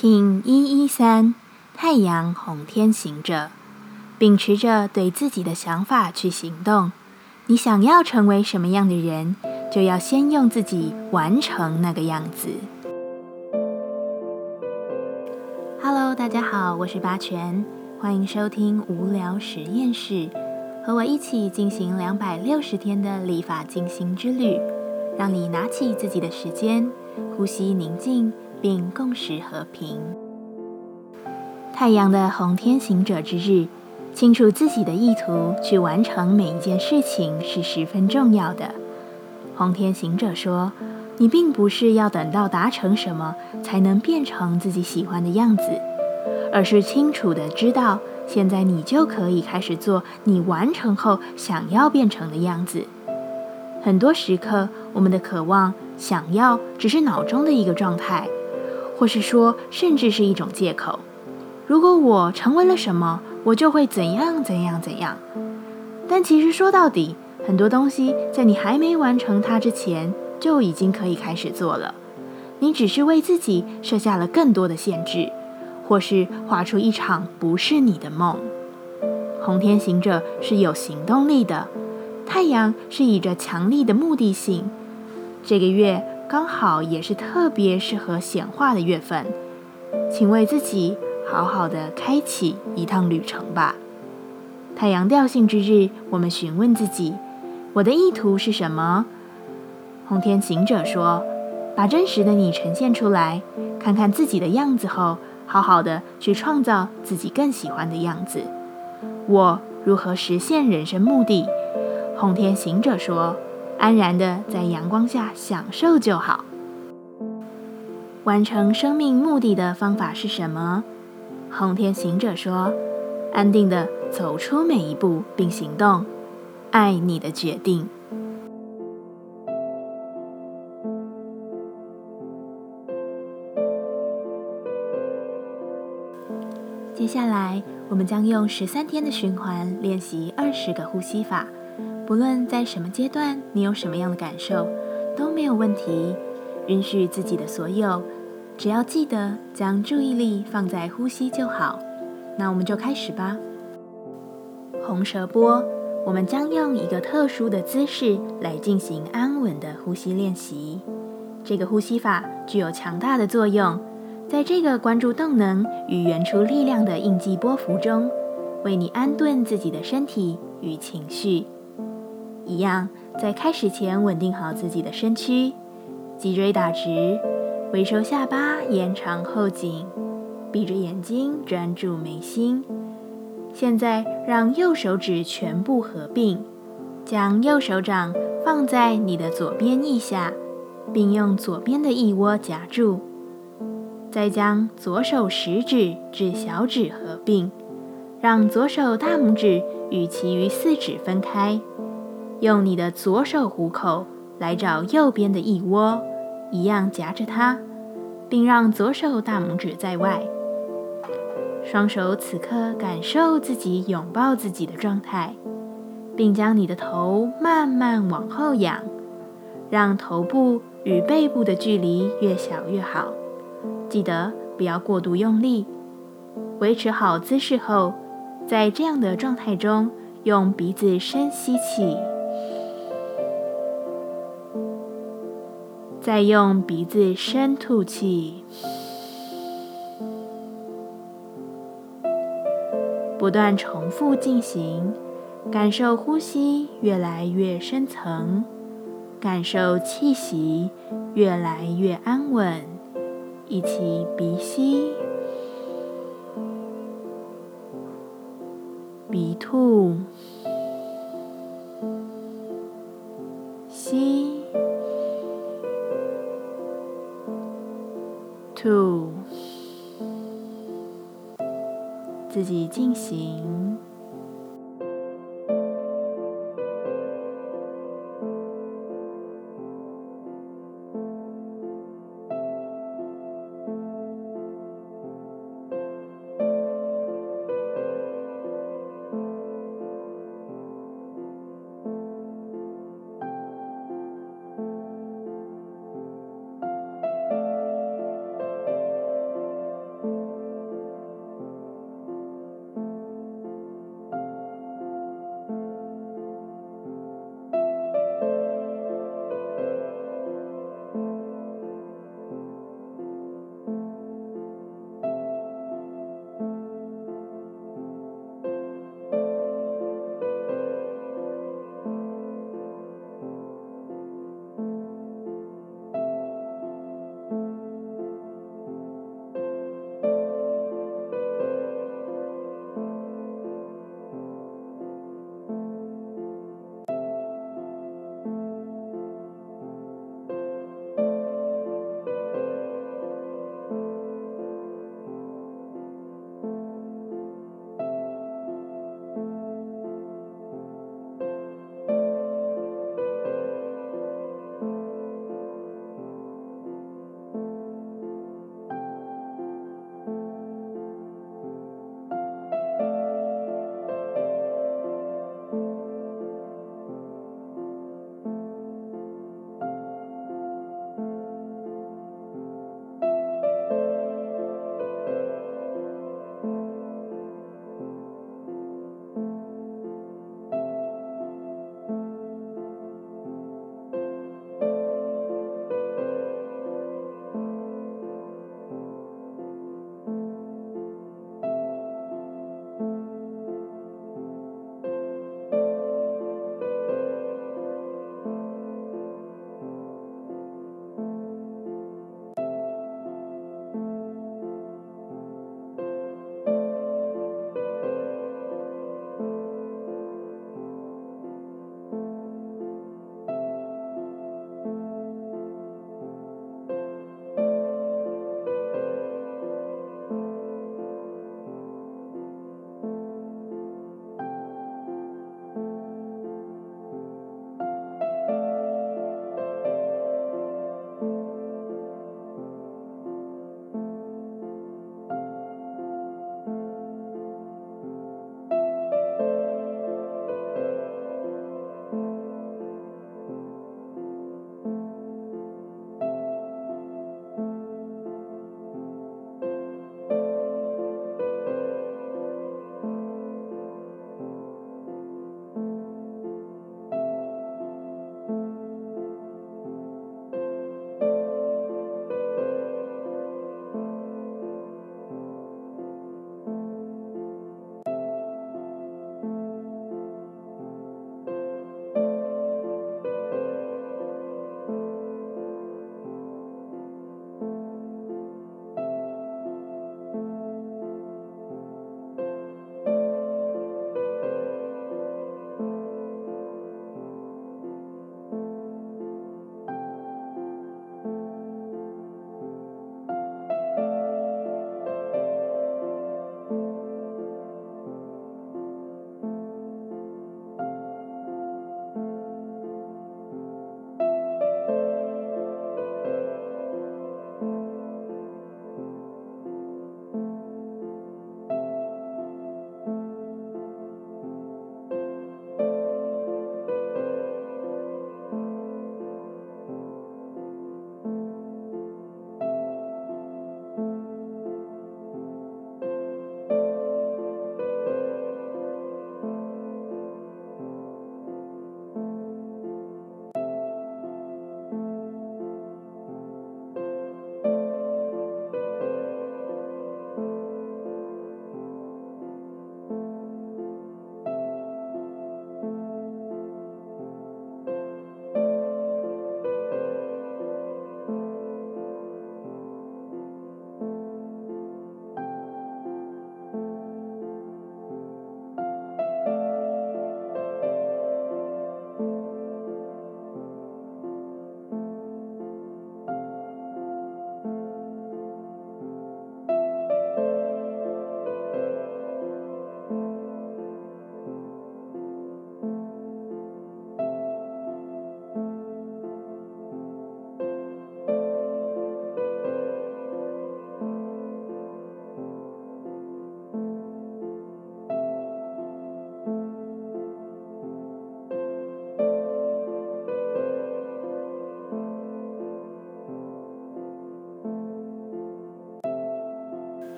King 一一三太阳红天行者，秉持着对自己的想法去行动。你想要成为什么样的人，就要先用自己完成那个样子。Hello，大家好，我是八全，欢迎收听无聊实验室，和我一起进行两百六十天的立法进行之旅，让你拿起自己的时间，呼吸宁静，并共识和平。太阳的红天行者之日。清楚自己的意图，去完成每一件事情是十分重要的。红天行者说：“你并不是要等到达成什么才能变成自己喜欢的样子，而是清楚的知道，现在你就可以开始做你完成后想要变成的样子。”很多时刻，我们的渴望、想要只是脑中的一个状态，或是说，甚至是一种借口。如果我成为了什么？我就会怎样怎样怎样，但其实说到底，很多东西在你还没完成它之前，就已经可以开始做了。你只是为自己设下了更多的限制，或是画出一场不是你的梦。红天行者是有行动力的，太阳是以着强力的目的性。这个月刚好也是特别适合显化的月份，请为自己。好好的开启一趟旅程吧。太阳调性之日，我们询问自己：我的意图是什么？红天行者说：把真实的你呈现出来，看看自己的样子后，好好的去创造自己更喜欢的样子。我如何实现人生目的？红天行者说：安然的在阳光下享受就好。完成生命目的的方法是什么？红天行者说：“安定的走出每一步，并行动，爱你的决定。”接下来，我们将用十三天的循环练习二十个呼吸法。不论在什么阶段，你有什么样的感受，都没有问题。允许自己的所有。只要记得将注意力放在呼吸就好，那我们就开始吧。红舌波，我们将用一个特殊的姿势来进行安稳的呼吸练习。这个呼吸法具有强大的作用，在这个关注动能与原初力量的应激波幅中，为你安顿自己的身体与情绪。一样，在开始前稳定好自己的身躯，脊椎打直。微收下巴，延长后颈，闭着眼睛专注眉心。现在让右手指全部合并，将右手掌放在你的左边腋下，并用左边的腋窝夹住。再将左手食指至小指合并，让左手大拇指与其余四指分开。用你的左手虎口来找右边的腋窝。一样夹着它，并让左手大拇指在外。双手此刻感受自己拥抱自己的状态，并将你的头慢慢往后仰，让头部与背部的距离越小越好。记得不要过度用力。维持好姿势后，在这样的状态中，用鼻子深吸气。再用鼻子深吐气，不断重复进行，感受呼吸越来越深层，感受气息越来越安稳。一起鼻吸，鼻吐，who